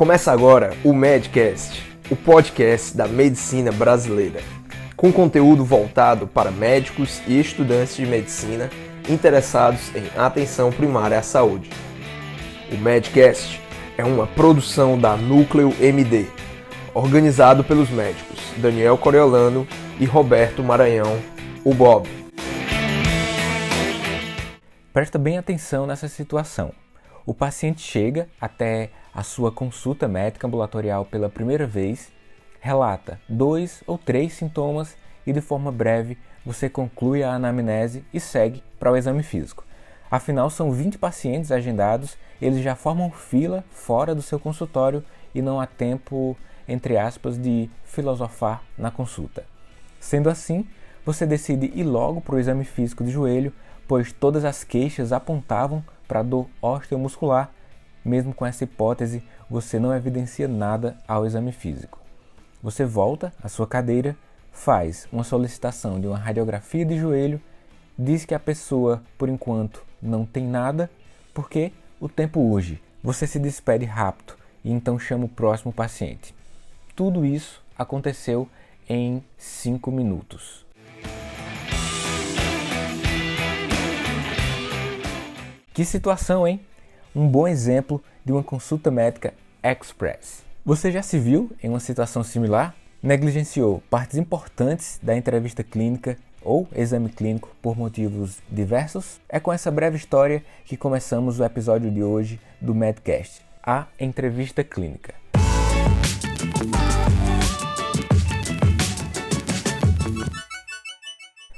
Começa agora o Medcast, o podcast da medicina brasileira, com conteúdo voltado para médicos e estudantes de medicina interessados em atenção primária à saúde. O Medcast é uma produção da Núcleo MD, organizado pelos médicos Daniel Coriolano e Roberto Maranhão, o Bob. Presta bem atenção nessa situação. O paciente chega até a sua consulta médica ambulatorial pela primeira vez, relata dois ou três sintomas e de forma breve você conclui a anamnese e segue para o exame físico. Afinal, são 20 pacientes agendados, eles já formam fila fora do seu consultório e não há tempo, entre aspas, de filosofar na consulta. Sendo assim, você decide ir logo para o exame físico de joelho, pois todas as queixas apontavam para dor osteomuscular. Mesmo com essa hipótese, você não evidencia nada ao exame físico. Você volta à sua cadeira, faz uma solicitação de uma radiografia de joelho, diz que a pessoa, por enquanto, não tem nada, porque o tempo urge. Você se despede rápido e então chama o próximo paciente. Tudo isso aconteceu em 5 minutos. Que situação, hein? Um bom exemplo de uma consulta médica express. Você já se viu em uma situação similar? Negligenciou partes importantes da entrevista clínica ou exame clínico por motivos diversos? É com essa breve história que começamos o episódio de hoje do Medcast, a entrevista clínica.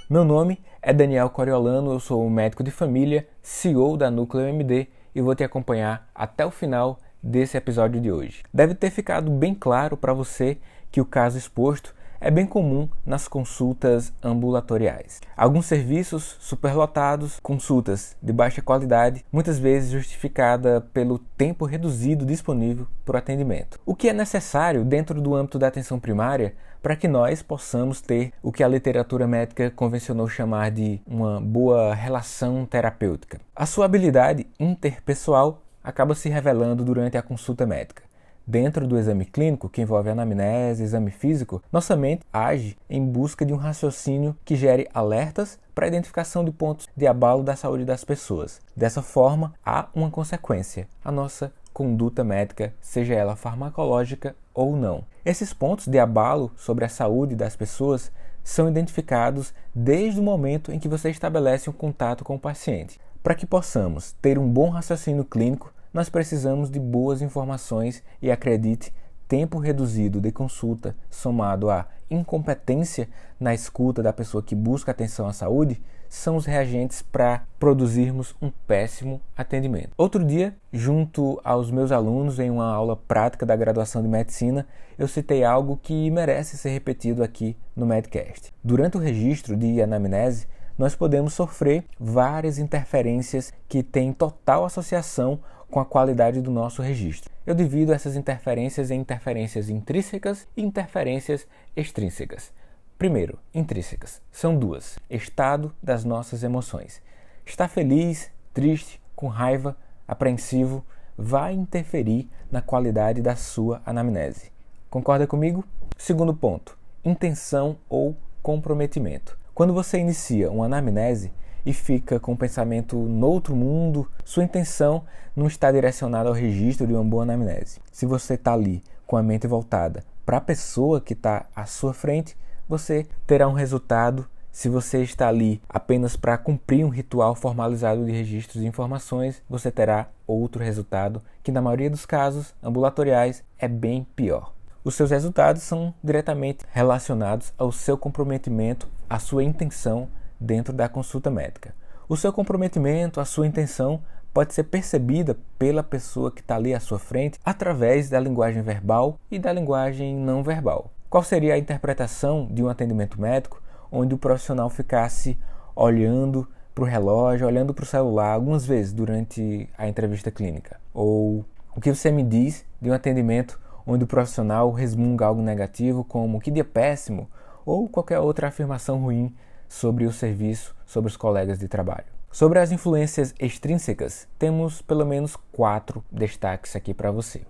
Meu nome é Daniel Coriolano, eu sou um médico de família, CEO da Núcleo MD e vou te acompanhar até o final desse episódio de hoje. Deve ter ficado bem claro para você que o caso exposto é bem comum nas consultas ambulatoriais. Alguns serviços superlotados, consultas de baixa qualidade, muitas vezes justificada pelo tempo reduzido disponível para o atendimento. O que é necessário dentro do âmbito da atenção primária para que nós possamos ter o que a literatura médica convencionou chamar de uma boa relação terapêutica. A sua habilidade interpessoal acaba se revelando durante a consulta médica. Dentro do exame clínico, que envolve anamnese, exame físico, nossa mente age em busca de um raciocínio que gere alertas para a identificação de pontos de abalo da saúde das pessoas. Dessa forma, há uma consequência: a nossa conduta médica, seja ela farmacológica ou não. Esses pontos de abalo sobre a saúde das pessoas são identificados desde o momento em que você estabelece um contato com o paciente. Para que possamos ter um bom raciocínio clínico, nós precisamos de boas informações e acredite, tempo reduzido de consulta somado à incompetência na escuta da pessoa que busca atenção à saúde são os reagentes para produzirmos um péssimo atendimento. Outro dia, junto aos meus alunos em uma aula prática da graduação de medicina, eu citei algo que merece ser repetido aqui no Medcast. Durante o registro de anamnese, nós podemos sofrer várias interferências que têm total associação com a qualidade do nosso registro. Eu divido essas interferências em interferências intrínsecas e interferências extrínsecas. Primeiro, intrínsecas. São duas: estado das nossas emoções. Está feliz, triste, com raiva, apreensivo, vai interferir na qualidade da sua anamnese. Concorda comigo? Segundo ponto: intenção ou comprometimento. Quando você inicia uma anamnese, e fica com o pensamento no outro mundo, sua intenção não está direcionada ao registro de uma boa anamnese. Se você está ali com a mente voltada para a pessoa que está à sua frente, você terá um resultado. Se você está ali apenas para cumprir um ritual formalizado de registros de informações, você terá outro resultado, que na maioria dos casos ambulatoriais é bem pior. Os seus resultados são diretamente relacionados ao seu comprometimento, à sua intenção dentro da consulta médica. O seu comprometimento, a sua intenção pode ser percebida pela pessoa que está ali à sua frente através da linguagem verbal e da linguagem não verbal. Qual seria a interpretação de um atendimento médico onde o profissional ficasse olhando para o relógio, olhando para o celular algumas vezes durante a entrevista clínica? Ou o que você me diz de um atendimento onde o profissional resmunga algo negativo, como que dia péssimo, ou qualquer outra afirmação ruim sobre o serviço, sobre os colegas de trabalho. Sobre as influências extrínsecas, temos pelo menos quatro destaques aqui para você.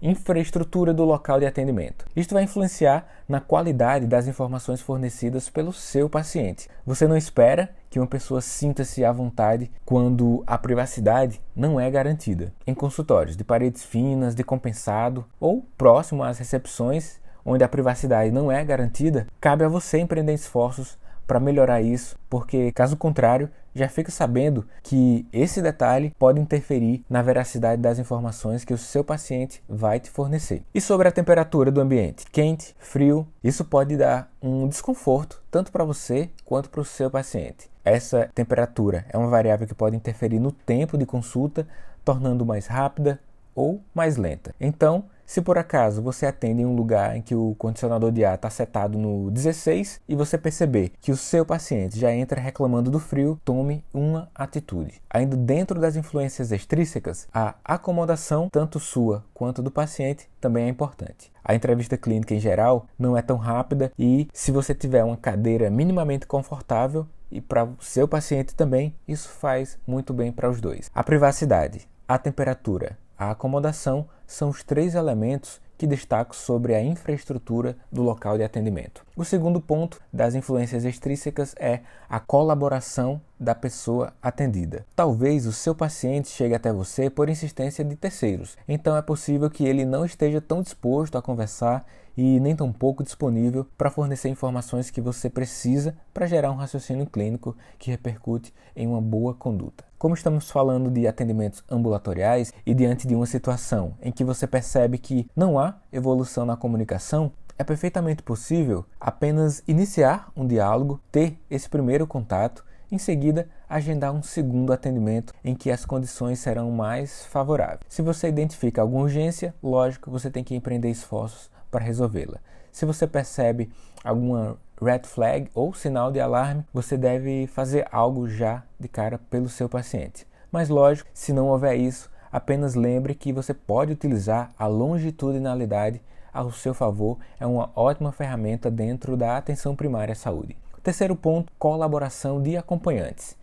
infraestrutura do local de atendimento. Isto vai influenciar na qualidade das informações fornecidas pelo seu paciente. Você não espera que uma pessoa sinta-se à vontade quando a privacidade não é garantida. Em consultórios de paredes finas, de compensado ou próximo às recepções, onde a privacidade não é garantida, cabe a você empreender esforços para melhorar isso, porque caso contrário, já fica sabendo que esse detalhe pode interferir na veracidade das informações que o seu paciente vai te fornecer. E sobre a temperatura do ambiente, quente, frio, isso pode dar um desconforto tanto para você quanto para o seu paciente. Essa temperatura é uma variável que pode interferir no tempo de consulta, tornando mais rápida ou mais lenta. Então, se por acaso você atende em um lugar em que o condicionador de ar está setado no 16 e você perceber que o seu paciente já entra reclamando do frio, tome uma atitude. Ainda dentro das influências extrínsecas, a acomodação, tanto sua quanto do paciente, também é importante. A entrevista clínica em geral não é tão rápida e se você tiver uma cadeira minimamente confortável, e para o seu paciente também, isso faz muito bem para os dois. A privacidade, a temperatura a acomodação são os três elementos que destaco sobre a infraestrutura do local de atendimento. O segundo ponto das influências extrínsecas é a colaboração da pessoa atendida. Talvez o seu paciente chegue até você por insistência de terceiros, então é possível que ele não esteja tão disposto a conversar e nem tão pouco disponível para fornecer informações que você precisa para gerar um raciocínio clínico que repercute em uma boa conduta. Como estamos falando de atendimentos ambulatoriais e diante de uma situação em que você percebe que não há evolução na comunicação, é perfeitamente possível apenas iniciar um diálogo, ter esse primeiro contato, em seguida agendar um segundo atendimento em que as condições serão mais favoráveis. Se você identifica alguma urgência, lógico, você tem que empreender esforços para resolvê-la. Se você percebe alguma red flag ou sinal de alarme, você deve fazer algo já de cara pelo seu paciente. Mas lógico, se não houver isso, apenas lembre que você pode utilizar a longitudinalidade ao seu favor, é uma ótima ferramenta dentro da atenção primária à saúde. Terceiro ponto, colaboração de acompanhantes.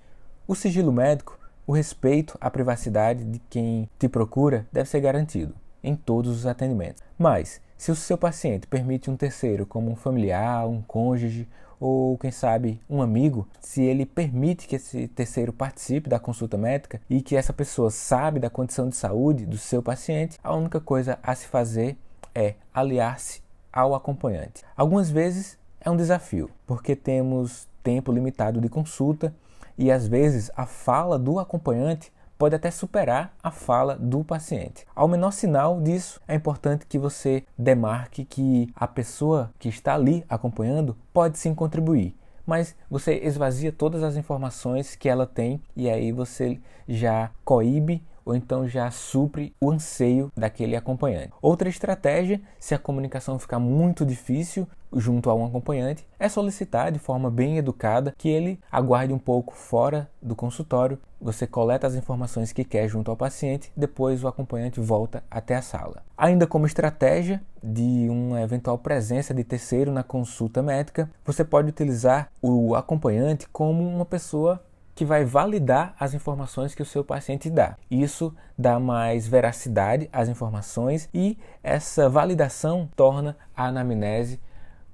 O sigilo médico, o respeito à privacidade de quem te procura deve ser garantido em todos os atendimentos. Mas, se o seu paciente permite um terceiro, como um familiar, um cônjuge ou, quem sabe, um amigo, se ele permite que esse terceiro participe da consulta médica e que essa pessoa sabe da condição de saúde do seu paciente, a única coisa a se fazer é aliar-se ao acompanhante. Algumas vezes é um desafio, porque temos tempo limitado de consulta e às vezes a fala do acompanhante pode até superar a fala do paciente. Ao menor sinal disso, é importante que você demarque que a pessoa que está ali acompanhando pode sim contribuir mas você esvazia todas as informações que ela tem e aí você já coíbe ou então já supre o anseio daquele acompanhante. Outra estratégia, se a comunicação ficar muito difícil junto a um acompanhante, é solicitar de forma bem educada que ele aguarde um pouco fora do consultório. Você coleta as informações que quer junto ao paciente, depois o acompanhante volta até a sala. Ainda como estratégia de uma eventual presença de terceiro na consulta médica, você pode utilizar o acompanhante como uma pessoa que vai validar as informações que o seu paciente dá. Isso dá mais veracidade às informações e essa validação torna a anamnese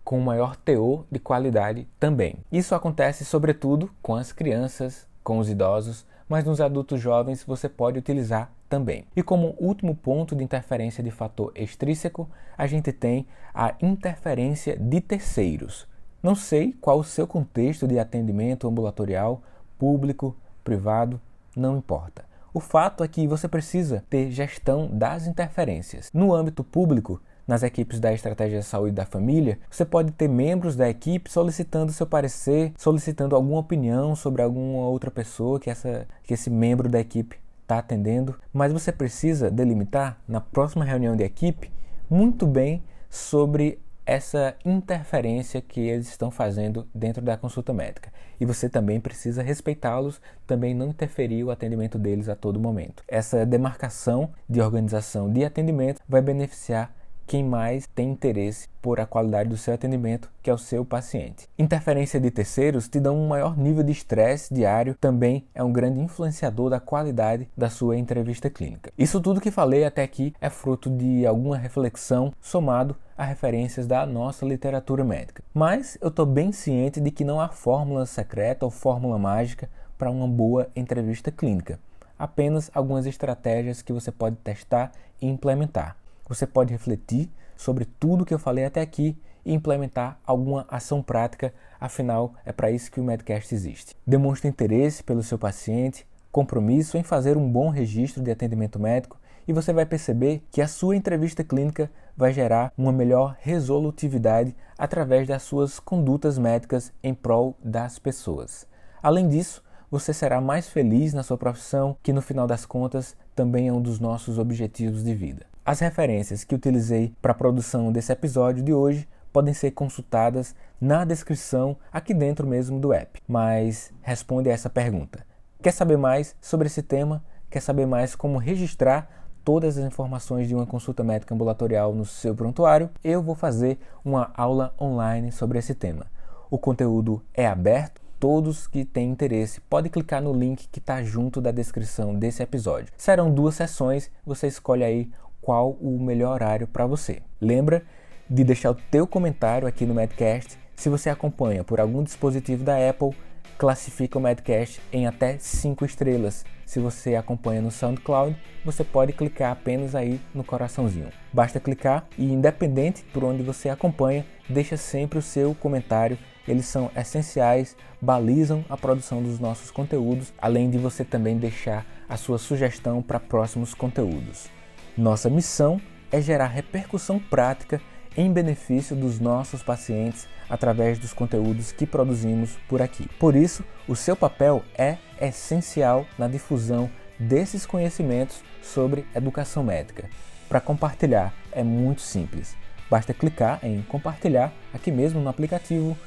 com maior teor de qualidade também. Isso acontece sobretudo com as crianças, com os idosos, mas nos adultos jovens você pode utilizar também. E como último ponto de interferência de fator extrínseco, a gente tem a interferência de terceiros. Não sei qual o seu contexto de atendimento ambulatorial público, privado, não importa. O fato é que você precisa ter gestão das interferências. No âmbito público, nas equipes da Estratégia de Saúde da Família, você pode ter membros da equipe solicitando seu parecer, solicitando alguma opinião sobre alguma outra pessoa que, essa, que esse membro da equipe está atendendo, mas você precisa delimitar na próxima reunião de equipe muito bem sobre essa interferência que eles estão fazendo dentro da consulta médica. E você também precisa respeitá-los, também não interferir o atendimento deles a todo momento. Essa demarcação de organização de atendimento vai beneficiar quem mais tem interesse por a qualidade do seu atendimento, que é o seu paciente. Interferência de terceiros te dão um maior nível de estresse diário, também é um grande influenciador da qualidade da sua entrevista clínica. Isso tudo que falei até aqui é fruto de alguma reflexão somado a referências da nossa literatura médica. Mas eu estou bem ciente de que não há fórmula secreta ou fórmula mágica para uma boa entrevista clínica. Apenas algumas estratégias que você pode testar e implementar. Você pode refletir sobre tudo que eu falei até aqui e implementar alguma ação prática, afinal é para isso que o Medcast existe. Demonstre interesse pelo seu paciente, compromisso em fazer um bom registro de atendimento médico e você vai perceber que a sua entrevista clínica vai gerar uma melhor resolutividade através das suas condutas médicas em prol das pessoas. Além disso, você será mais feliz na sua profissão, que no final das contas também é um dos nossos objetivos de vida. As referências que utilizei para a produção desse episódio de hoje podem ser consultadas na descrição aqui dentro mesmo do app. Mas responde a essa pergunta. Quer saber mais sobre esse tema? Quer saber mais como registrar todas as informações de uma consulta médica ambulatorial no seu prontuário? Eu vou fazer uma aula online sobre esse tema. O conteúdo é aberto, todos que têm interesse podem clicar no link que está junto da descrição desse episódio. Serão duas sessões, você escolhe aí qual o melhor horário para você. Lembra de deixar o teu comentário aqui no Medcast. Se você acompanha por algum dispositivo da Apple, classifica o Medcast em até 5 estrelas. Se você acompanha no SoundCloud, você pode clicar apenas aí no coraçãozinho. Basta clicar e independente por onde você acompanha, deixa sempre o seu comentário. Eles são essenciais, balizam a produção dos nossos conteúdos, além de você também deixar a sua sugestão para próximos conteúdos. Nossa missão é gerar repercussão prática em benefício dos nossos pacientes através dos conteúdos que produzimos por aqui. Por isso, o seu papel é essencial na difusão desses conhecimentos sobre educação médica. Para compartilhar é muito simples. Basta clicar em compartilhar aqui mesmo no aplicativo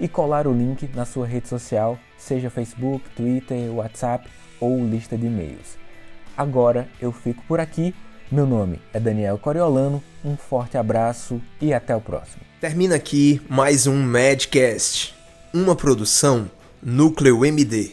e colar o link na sua rede social, seja Facebook, Twitter, WhatsApp ou lista de e-mails. Agora eu fico por aqui meu nome é Daniel Coriolano, um forte abraço e até o próximo. Termina aqui mais um Madcast, uma produção Núcleo MD.